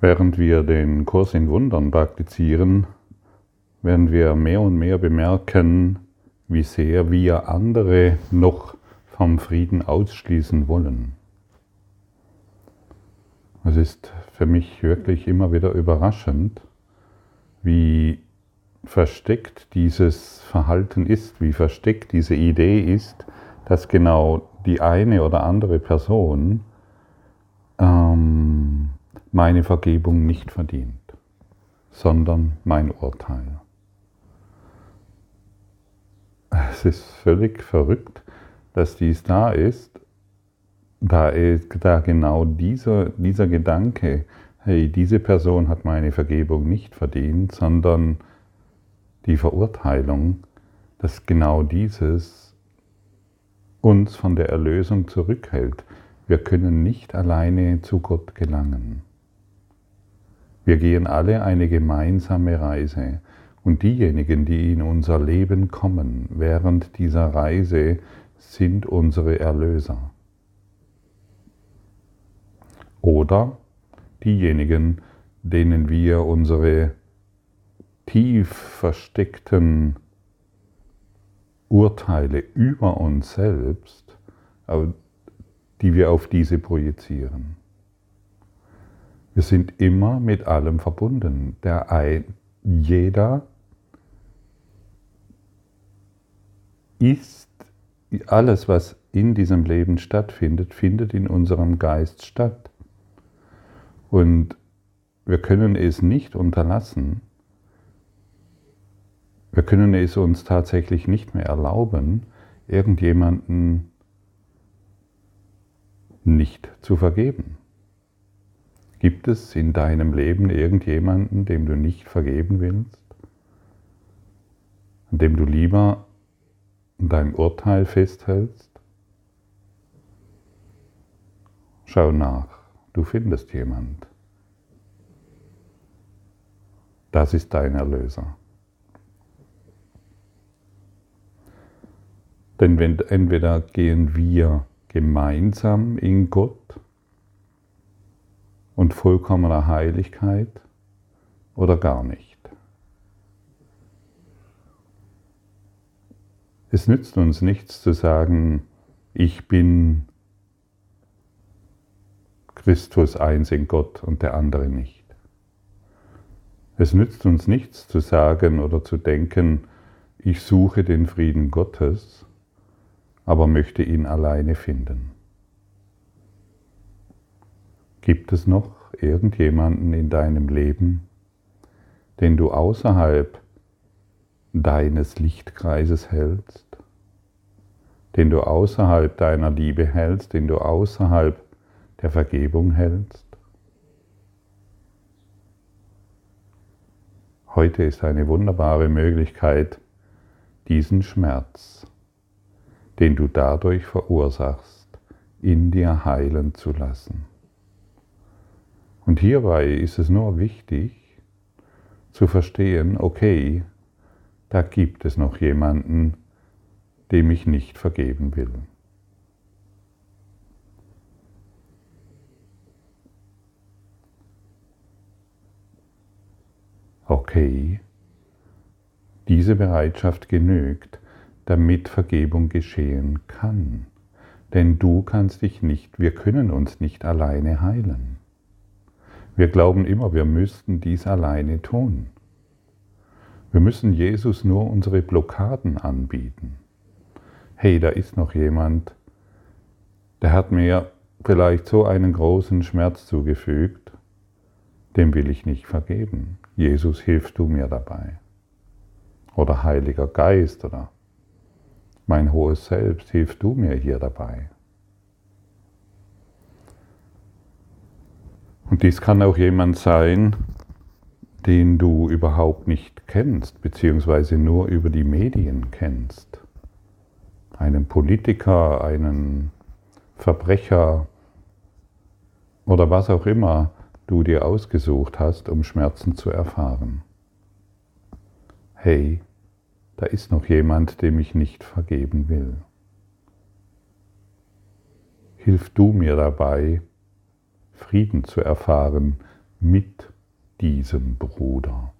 Während wir den Kurs in Wundern praktizieren, werden wir mehr und mehr bemerken, wie sehr wir andere noch vom Frieden ausschließen wollen. Es ist für mich wirklich immer wieder überraschend, wie versteckt dieses Verhalten ist, wie versteckt diese Idee ist, dass genau die eine oder andere Person ähm, meine Vergebung nicht verdient, sondern mein Urteil. Es ist völlig verrückt, dass dies da ist, da, da genau dieser, dieser Gedanke, hey, diese Person hat meine Vergebung nicht verdient, sondern die Verurteilung, dass genau dieses uns von der Erlösung zurückhält. Wir können nicht alleine zu Gott gelangen. Wir gehen alle eine gemeinsame Reise und diejenigen, die in unser Leben kommen während dieser Reise, sind unsere Erlöser. Oder diejenigen, denen wir unsere tief versteckten Urteile über uns selbst, die wir auf diese projizieren. Wir sind immer mit allem verbunden. Der ein, jeder ist, alles, was in diesem Leben stattfindet, findet in unserem Geist statt. Und wir können es nicht unterlassen, wir können es uns tatsächlich nicht mehr erlauben, irgendjemanden nicht zu vergeben. Gibt es in deinem Leben irgendjemanden, dem du nicht vergeben willst? An dem du lieber dein Urteil festhältst? Schau nach, du findest jemand. Das ist dein Erlöser. Denn entweder gehen wir gemeinsam in Gott und vollkommener Heiligkeit oder gar nicht. Es nützt uns nichts zu sagen, ich bin Christus eins in Gott und der andere nicht. Es nützt uns nichts zu sagen oder zu denken, ich suche den Frieden Gottes, aber möchte ihn alleine finden. Gibt es noch irgendjemanden in deinem Leben, den du außerhalb deines Lichtkreises hältst, den du außerhalb deiner Liebe hältst, den du außerhalb der Vergebung hältst? Heute ist eine wunderbare Möglichkeit, diesen Schmerz, den du dadurch verursachst, in dir heilen zu lassen. Und hierbei ist es nur wichtig zu verstehen, okay, da gibt es noch jemanden, dem ich nicht vergeben will. Okay, diese Bereitschaft genügt, damit Vergebung geschehen kann. Denn du kannst dich nicht, wir können uns nicht alleine heilen. Wir glauben immer, wir müssten dies alleine tun. Wir müssen Jesus nur unsere Blockaden anbieten. Hey, da ist noch jemand, der hat mir vielleicht so einen großen Schmerz zugefügt, dem will ich nicht vergeben. Jesus, hilf du mir dabei. Oder Heiliger Geist oder mein hohes Selbst, hilf du mir hier dabei. Und dies kann auch jemand sein, den du überhaupt nicht kennst, beziehungsweise nur über die Medien kennst. Einen Politiker, einen Verbrecher oder was auch immer du dir ausgesucht hast, um Schmerzen zu erfahren. Hey, da ist noch jemand, dem ich nicht vergeben will. Hilf du mir dabei, Frieden zu erfahren mit diesem Bruder.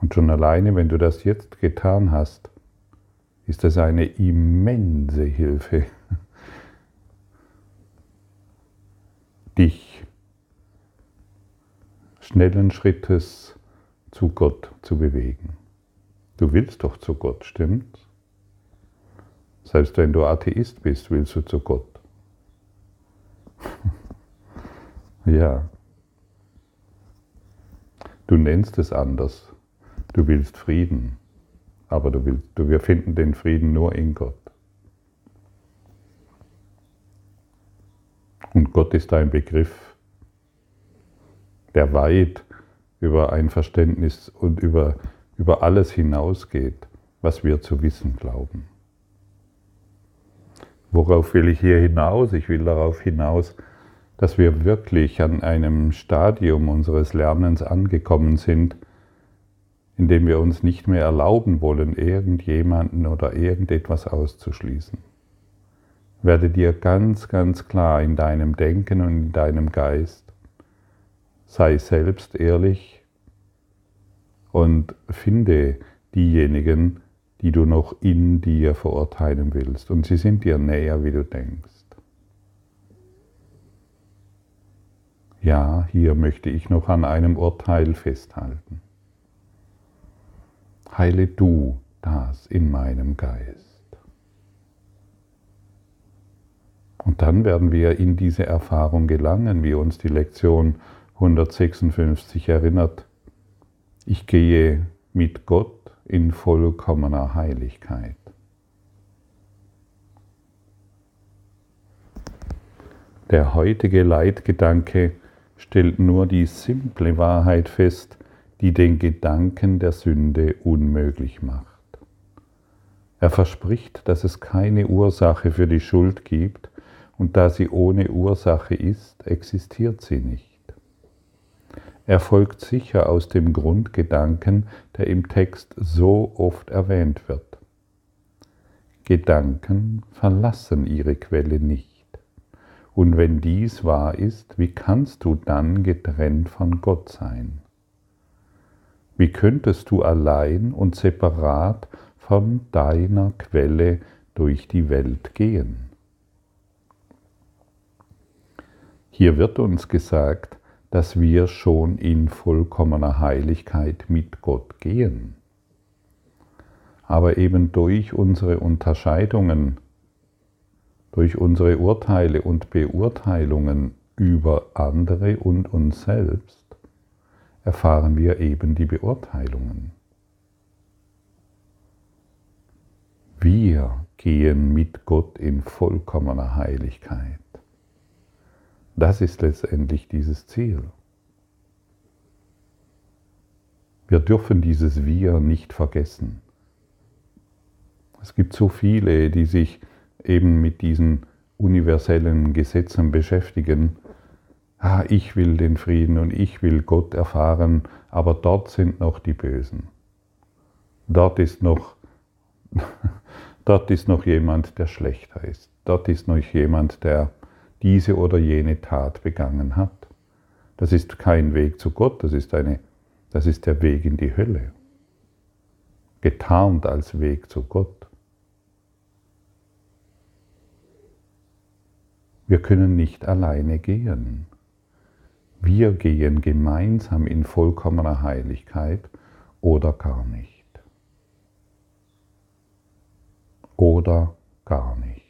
Und schon alleine, wenn du das jetzt getan hast, ist das eine immense Hilfe, dich schnellen Schrittes zu Gott zu bewegen. Du willst doch zu Gott, stimmt's? Selbst wenn du Atheist bist, willst du zu Gott. ja. Du nennst es anders. Du willst Frieden, aber du willst, du, wir finden den Frieden nur in Gott. Und Gott ist ein Begriff, der weit über ein Verständnis und über, über alles hinausgeht, was wir zu wissen glauben. Worauf will ich hier hinaus? Ich will darauf hinaus, dass wir wirklich an einem Stadium unseres Lernens angekommen sind, indem wir uns nicht mehr erlauben wollen, irgendjemanden oder irgendetwas auszuschließen. Werde dir ganz, ganz klar in deinem Denken und in deinem Geist, sei selbst ehrlich und finde diejenigen, die du noch in dir verurteilen willst. Und sie sind dir näher, wie du denkst. Ja, hier möchte ich noch an einem Urteil festhalten heile du das in meinem Geist. Und dann werden wir in diese Erfahrung gelangen, wie uns die Lektion 156 erinnert. Ich gehe mit Gott in vollkommener Heiligkeit. Der heutige Leitgedanke stellt nur die simple Wahrheit fest, die den Gedanken der Sünde unmöglich macht. Er verspricht, dass es keine Ursache für die Schuld gibt und da sie ohne Ursache ist, existiert sie nicht. Er folgt sicher aus dem Grundgedanken, der im Text so oft erwähnt wird. Gedanken verlassen ihre Quelle nicht. Und wenn dies wahr ist, wie kannst du dann getrennt von Gott sein? Wie könntest du allein und separat von deiner Quelle durch die Welt gehen? Hier wird uns gesagt, dass wir schon in vollkommener Heiligkeit mit Gott gehen. Aber eben durch unsere Unterscheidungen, durch unsere Urteile und Beurteilungen über andere und uns selbst, erfahren wir eben die Beurteilungen. Wir gehen mit Gott in vollkommener Heiligkeit. Das ist letztendlich dieses Ziel. Wir dürfen dieses Wir nicht vergessen. Es gibt so viele, die sich eben mit diesen universellen Gesetzen beschäftigen ah, ich will den Frieden und ich will Gott erfahren, aber dort sind noch die Bösen. Dort ist noch, dort ist noch jemand, der schlechter ist. Dort ist noch jemand, der diese oder jene Tat begangen hat. Das ist kein Weg zu Gott, das ist, eine, das ist der Weg in die Hölle. Getarnt als Weg zu Gott. Wir können nicht alleine gehen. Wir gehen gemeinsam in vollkommener Heiligkeit oder gar nicht. Oder gar nicht.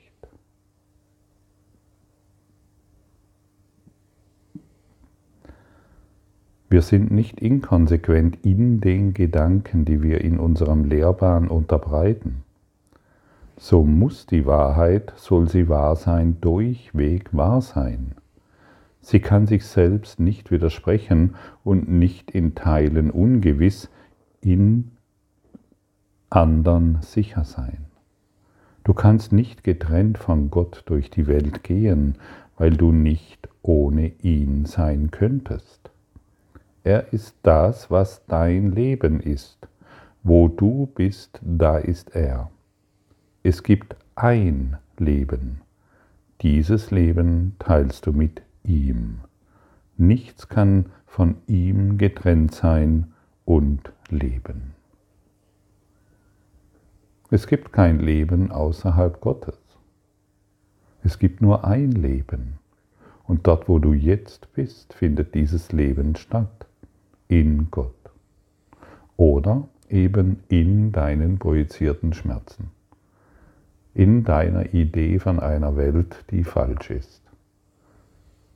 Wir sind nicht inkonsequent in den Gedanken, die wir in unserem Lehrbahn unterbreiten. So muss die Wahrheit, soll sie wahr sein, durchweg wahr sein. Sie kann sich selbst nicht widersprechen und nicht in Teilen ungewiss, in anderen sicher sein. Du kannst nicht getrennt von Gott durch die Welt gehen, weil du nicht ohne ihn sein könntest. Er ist das, was dein Leben ist. Wo du bist, da ist er. Es gibt ein Leben dieses Leben teilst du mit ihm. Nichts kann von ihm getrennt sein und leben. Es gibt kein Leben außerhalb Gottes. Es gibt nur ein Leben. Und dort, wo du jetzt bist, findet dieses Leben statt. In Gott. Oder eben in deinen projizierten Schmerzen. In deiner Idee von einer Welt, die falsch ist.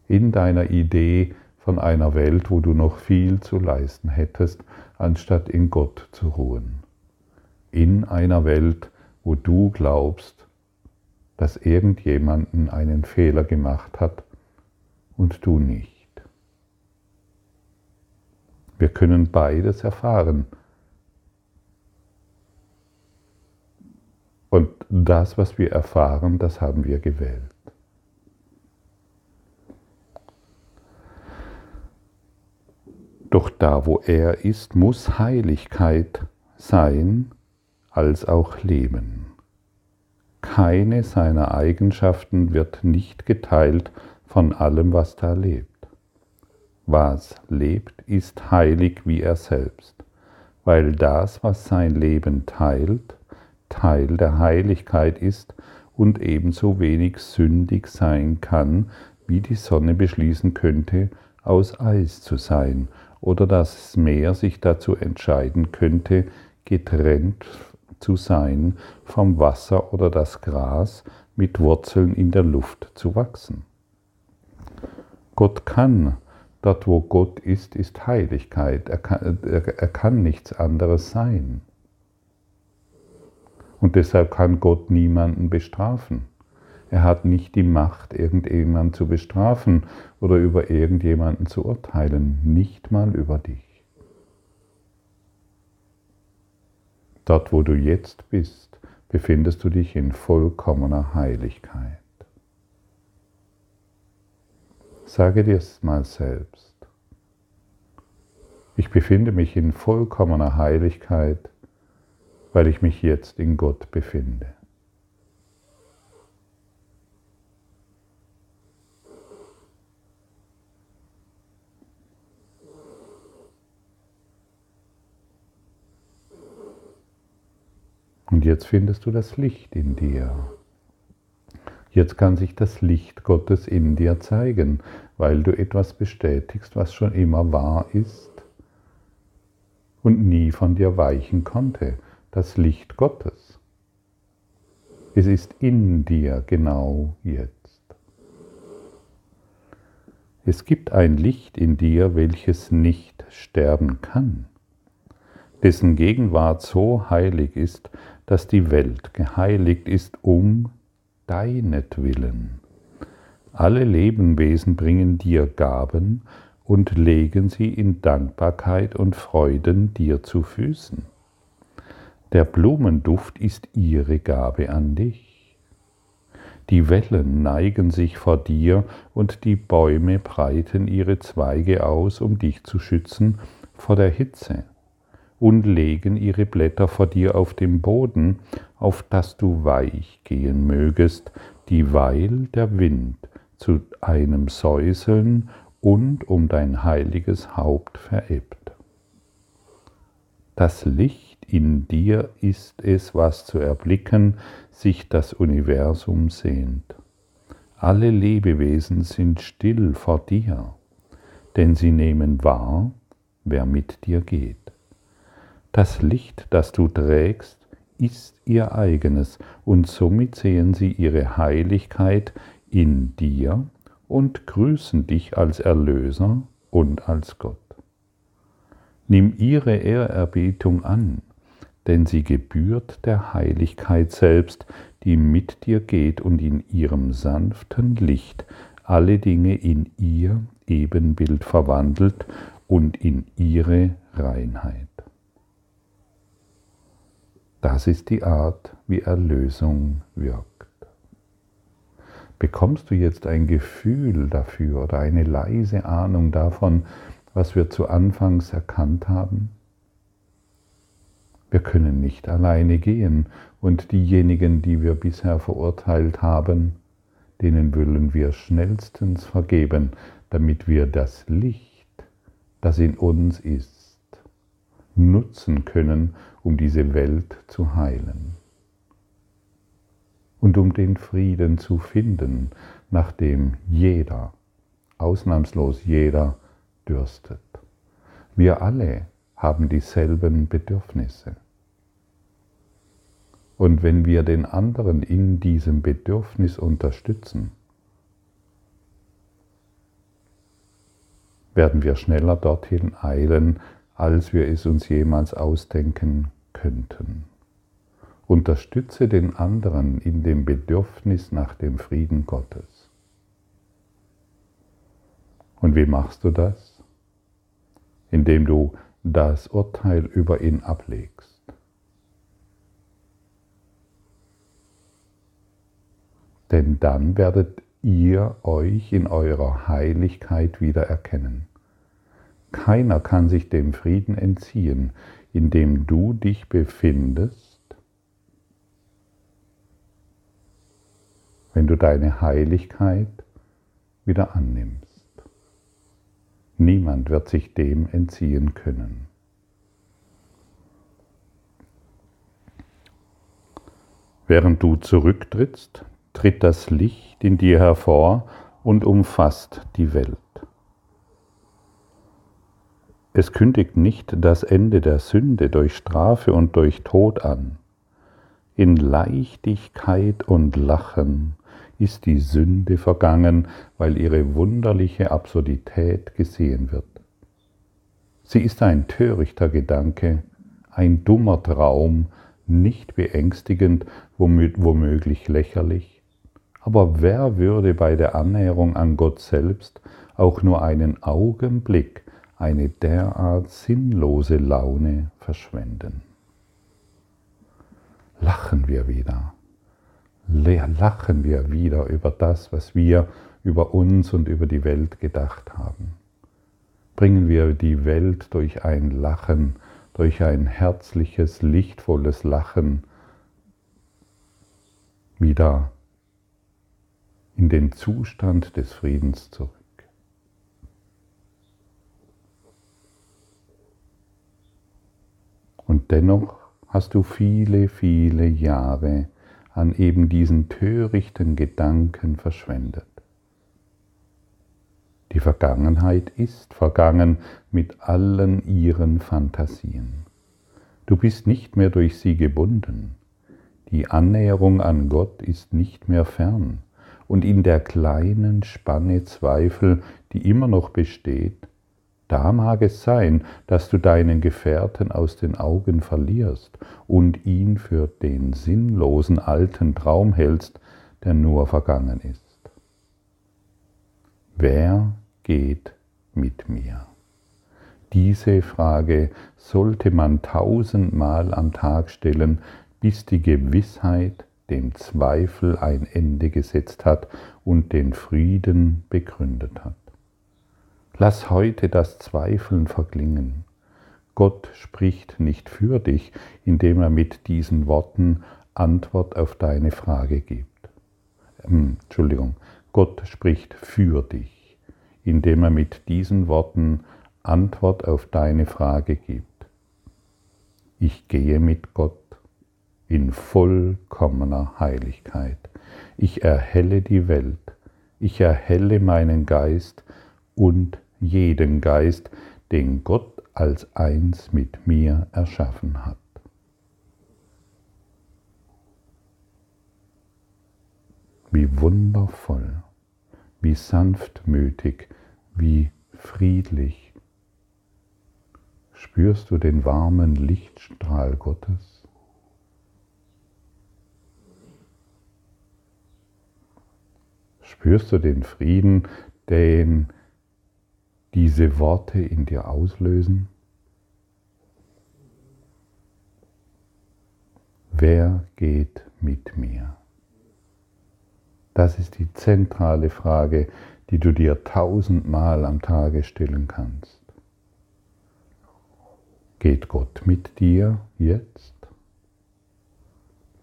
In deiner Idee von einer Welt, wo du noch viel zu leisten hättest, anstatt in Gott zu ruhen. In einer Welt, wo du glaubst, dass irgendjemanden einen Fehler gemacht hat und du nicht. Wir können beides erfahren. Und das, was wir erfahren, das haben wir gewählt. Doch da, wo er ist, muss Heiligkeit sein als auch Leben. Keine seiner Eigenschaften wird nicht geteilt von allem, was da lebt. Was lebt, ist heilig wie er selbst, weil das, was sein Leben teilt, Teil der Heiligkeit ist und ebenso wenig sündig sein kann, wie die Sonne beschließen könnte, aus Eis zu sein, oder das Meer sich dazu entscheiden könnte, getrennt zu sein vom Wasser oder das Gras mit Wurzeln in der Luft zu wachsen. Gott kann, dort wo Gott ist, ist Heiligkeit, er kann, er, er kann nichts anderes sein. Und deshalb kann Gott niemanden bestrafen. Er hat nicht die Macht, irgendjemanden zu bestrafen oder über irgendjemanden zu urteilen, nicht mal über dich. Dort, wo du jetzt bist, befindest du dich in vollkommener Heiligkeit. Sage dir es mal selbst. Ich befinde mich in vollkommener Heiligkeit, weil ich mich jetzt in Gott befinde. Und jetzt findest du das Licht in dir. Jetzt kann sich das Licht Gottes in dir zeigen, weil du etwas bestätigst, was schon immer wahr ist und nie von dir weichen konnte, das Licht Gottes. Es ist in dir genau jetzt. Es gibt ein Licht in dir, welches nicht sterben kann, dessen Gegenwart so heilig ist, dass die Welt geheiligt ist um deinetwillen. Alle Lebenwesen bringen dir Gaben und legen sie in Dankbarkeit und Freuden dir zu Füßen. Der Blumenduft ist ihre Gabe an dich. Die Wellen neigen sich vor dir und die Bäume breiten ihre Zweige aus, um dich zu schützen vor der Hitze und legen ihre Blätter vor dir auf dem Boden, auf dass du weich gehen mögest, dieweil der Wind zu einem Säuseln und um dein heiliges Haupt verebbt. Das Licht in dir ist es, was zu erblicken sich das Universum sehnt. Alle Lebewesen sind still vor dir, denn sie nehmen wahr, wer mit dir geht. Das Licht, das du trägst, ist ihr eigenes, und somit sehen sie ihre Heiligkeit in dir und grüßen dich als Erlöser und als Gott. Nimm ihre Ehrerbietung an, denn sie gebührt der Heiligkeit selbst, die mit dir geht und in ihrem sanften Licht alle Dinge in ihr Ebenbild verwandelt und in ihre Reinheit. Das ist die Art, wie Erlösung wirkt. Bekommst du jetzt ein Gefühl dafür oder eine leise Ahnung davon, was wir zu Anfangs erkannt haben? Wir können nicht alleine gehen und diejenigen, die wir bisher verurteilt haben, denen wollen wir schnellstens vergeben, damit wir das Licht, das in uns ist, nutzen können, um diese Welt zu heilen und um den Frieden zu finden, nach dem jeder, ausnahmslos jeder, dürstet. Wir alle haben dieselben Bedürfnisse. Und wenn wir den anderen in diesem Bedürfnis unterstützen, werden wir schneller dorthin eilen, als wir es uns jemals ausdenken könnten. Unterstütze den anderen in dem Bedürfnis nach dem Frieden Gottes. Und wie machst du das? Indem du das Urteil über ihn ablegst. Denn dann werdet ihr euch in eurer Heiligkeit wieder erkennen. Keiner kann sich dem Frieden entziehen, in dem du dich befindest, wenn du deine Heiligkeit wieder annimmst. Niemand wird sich dem entziehen können. Während du zurücktrittst, tritt das Licht in dir hervor und umfasst die Welt. Es kündigt nicht das Ende der Sünde durch Strafe und durch Tod an. In Leichtigkeit und Lachen ist die Sünde vergangen, weil ihre wunderliche Absurdität gesehen wird. Sie ist ein törichter Gedanke, ein dummer Traum, nicht beängstigend, womöglich lächerlich. Aber wer würde bei der Annäherung an Gott selbst auch nur einen Augenblick eine derart sinnlose Laune verschwenden? Lachen wir wieder lachen wir wieder über das, was wir über uns und über die Welt gedacht haben. Bringen wir die Welt durch ein Lachen, durch ein herzliches, lichtvolles Lachen wieder in den Zustand des Friedens zurück. Und dennoch hast du viele, viele Jahre an eben diesen törichten Gedanken verschwendet. Die Vergangenheit ist vergangen mit allen ihren Fantasien. Du bist nicht mehr durch sie gebunden. Die Annäherung an Gott ist nicht mehr fern. Und in der kleinen Spanne Zweifel, die immer noch besteht, da mag es sein, dass du deinen Gefährten aus den Augen verlierst und ihn für den sinnlosen alten Traum hältst, der nur vergangen ist. Wer geht mit mir? Diese Frage sollte man tausendmal am Tag stellen, bis die Gewissheit dem Zweifel ein Ende gesetzt hat und den Frieden begründet hat. Lass heute das Zweifeln verklingen. Gott spricht nicht für dich, indem er mit diesen Worten Antwort auf deine Frage gibt. Ähm, Entschuldigung, Gott spricht für dich, indem er mit diesen Worten Antwort auf deine Frage gibt. Ich gehe mit Gott in vollkommener Heiligkeit. Ich erhelle die Welt, ich erhelle meinen Geist und jeden Geist, den Gott als eins mit mir erschaffen hat. Wie wundervoll, wie sanftmütig, wie friedlich. Spürst du den warmen Lichtstrahl Gottes? Spürst du den Frieden, den diese Worte in dir auslösen? Wer geht mit mir? Das ist die zentrale Frage, die du dir tausendmal am Tage stellen kannst. Geht Gott mit dir jetzt?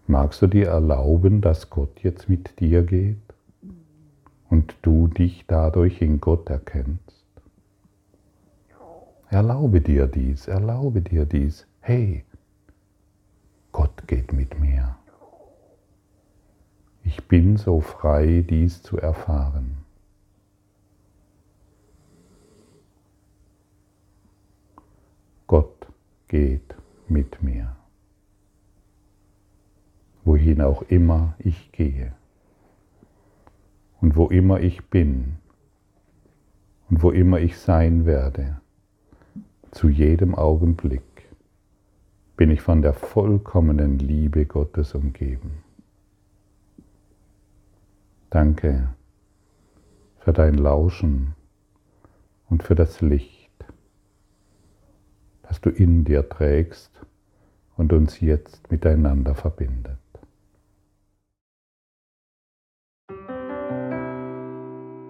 Magst du dir erlauben, dass Gott jetzt mit dir geht? und du dich dadurch in Gott erkennst. Erlaube dir dies, erlaube dir dies. Hey, Gott geht mit mir. Ich bin so frei, dies zu erfahren. Gott geht mit mir, wohin auch immer ich gehe und wo immer ich bin und wo immer ich sein werde, zu jedem Augenblick bin ich von der vollkommenen Liebe Gottes umgeben. Danke für dein Lauschen und für das Licht, das du in dir trägst und uns jetzt miteinander verbindet.